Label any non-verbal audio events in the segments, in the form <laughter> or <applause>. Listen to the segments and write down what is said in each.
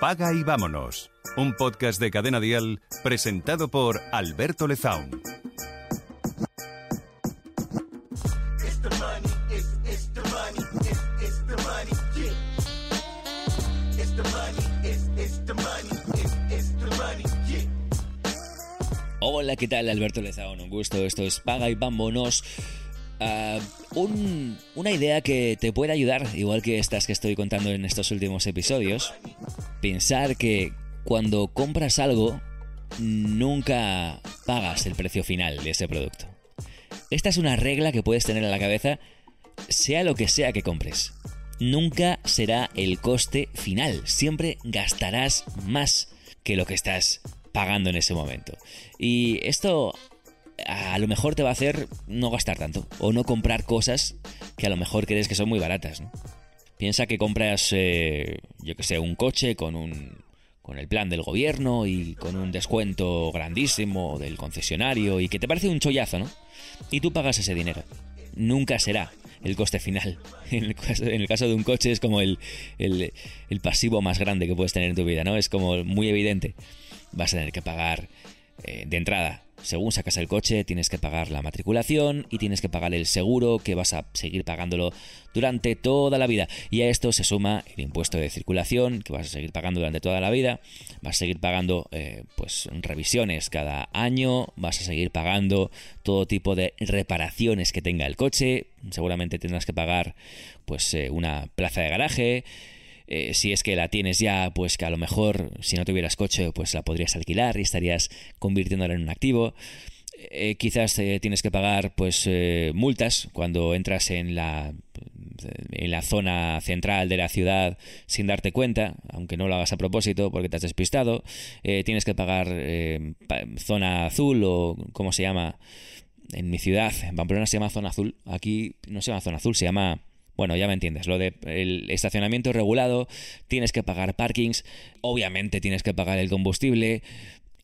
Paga y vámonos. Un podcast de Cadena Dial presentado por Alberto Lezaun. Hola, ¿qué tal? Alberto Lezaun, un gusto. Esto es Paga y vámonos. Ah, un- una idea que te puede ayudar, igual que estas que estoy contando en estos últimos episodios. Pensar que cuando compras algo, nunca pagas el precio final de ese producto. Esta es una regla que puedes tener en la cabeza, sea lo que sea que compres. Nunca será el coste final. Siempre gastarás más que lo que estás pagando en ese momento. Y esto a lo mejor te va a hacer no gastar tanto o no comprar cosas que a lo mejor crees que son muy baratas. ¿no? Piensa que compras, eh, yo que sé, un coche con un con el plan del gobierno y con un descuento grandísimo del concesionario y que te parece un chollazo, ¿no? Y tú pagas ese dinero. Nunca será el coste final. <laughs> En el caso, en el caso de un coche es como el, el- el pasivo más grande que puedes tener en tu vida, ¿no? Es como muy evidente. Vas a tener que pagar eh, de entrada. Según sacas el coche, tienes que pagar la matriculación y tienes que pagar el seguro que vas a seguir pagándolo durante toda la vida. Y a esto se suma el impuesto de circulación que vas a seguir pagando durante toda la vida. Vas a seguir pagando eh, pues revisiones cada año. Vas a seguir pagando todo tipo de reparaciones que tenga el coche. Seguramente tendrás que pagar pues eh, una plaza de garaje. Eh, si es que la tienes ya, pues que a lo mejor si no tuvieras coche, pues la podrías alquilar y estarías convirtiéndola en un activo. Eh, quizás eh, tienes que pagar pues multas cuando entras en la en la zona central de la ciudad sin darte cuenta, aunque no lo hagas a propósito porque te has despistado. Tienes que pagar pa- zona azul o cómo se llama en mi ciudad, en Pamplona se llama zona azul. Aquí no se llama zona azul, se llama bueno, ya me entiendes, lo de el estacionamiento regulado, tienes que pagar parkings, obviamente tienes que pagar el combustible,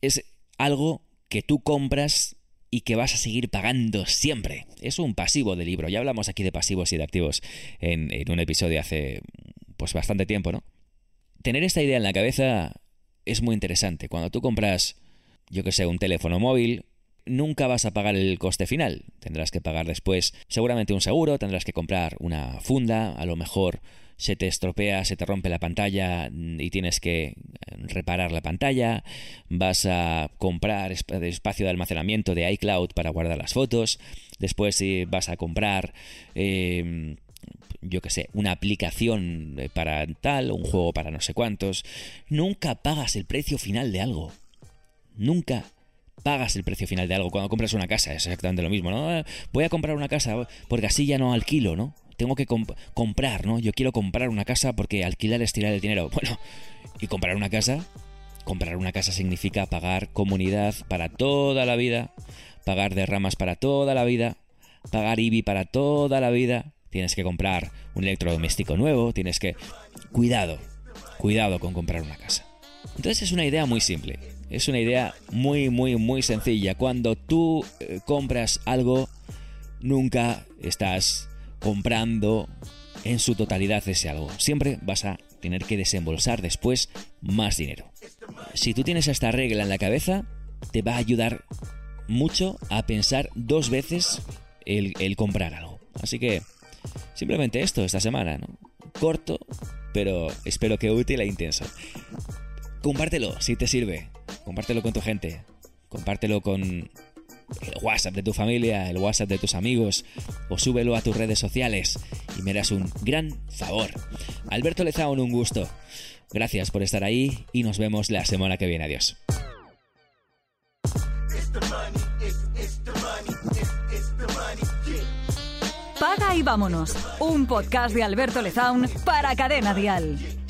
es algo que tú compras y que vas a seguir pagando siempre. Es un pasivo de libro, ya hablamos aquí de pasivos y de activos en, en un episodio hace pues bastante tiempo, ¿no? Tener esta idea en la cabeza es muy interesante. Cuando tú compras, yo que sé, un teléfono móvil, nunca vas a pagar el coste final. Tendrás que pagar después seguramente un seguro, tendrás que comprar una funda, a lo mejor se te estropea, se te rompe la pantalla y tienes que reparar la pantalla, vas a comprar esp- espacio de almacenamiento de iCloud para guardar las fotos, después eh, vas a comprar... eh, yo que sé, una aplicación eh, para tal, un juego para no sé cuántos. Nunca pagas el precio final de algo. Nunca pagas el precio final de algo. Cuando compras una casa es exactamente lo mismo, ¿no? Eh, Voy a comprar una casa porque así ya no alquilo, ¿no? Tengo que comp- comprar, ¿no? Yo quiero comprar una casa porque alquilar es tirar el dinero. <laughs> Bueno, ¿y comprar una casa? Comprar una casa significa pagar comunidad para toda la vida, pagar derramas para toda la vida, pagar IBI para toda la vida. Tienes que comprar un electrodoméstico nuevo, tienes que... Cuidado, cuidado con comprar una casa. Entonces es una idea muy simple, es una idea muy, muy, muy sencilla. Cuando tú eh, compras algo, nunca estás comprando en su totalidad ese algo. Siempre vas a tener que desembolsar después más dinero. Si tú tienes esta regla en la cabeza, te va a ayudar mucho a pensar dos veces el, comprar algo. Así que simplemente esto esta semana, ¿no? Corto, pero espero que útil e intenso. Compártelo si te sirve. Compártelo con tu gente. Compártelo con el WhatsApp de tu familia, el WhatsApp de tus amigos, o súbelo a tus redes sociales y me harás un gran favor. Alberto Lezaun, un gusto. Gracias por estar ahí y nos vemos la semana que viene. Adiós. Paga y vámonos. Un podcast de Alberto Lezaun para Cadena Dial.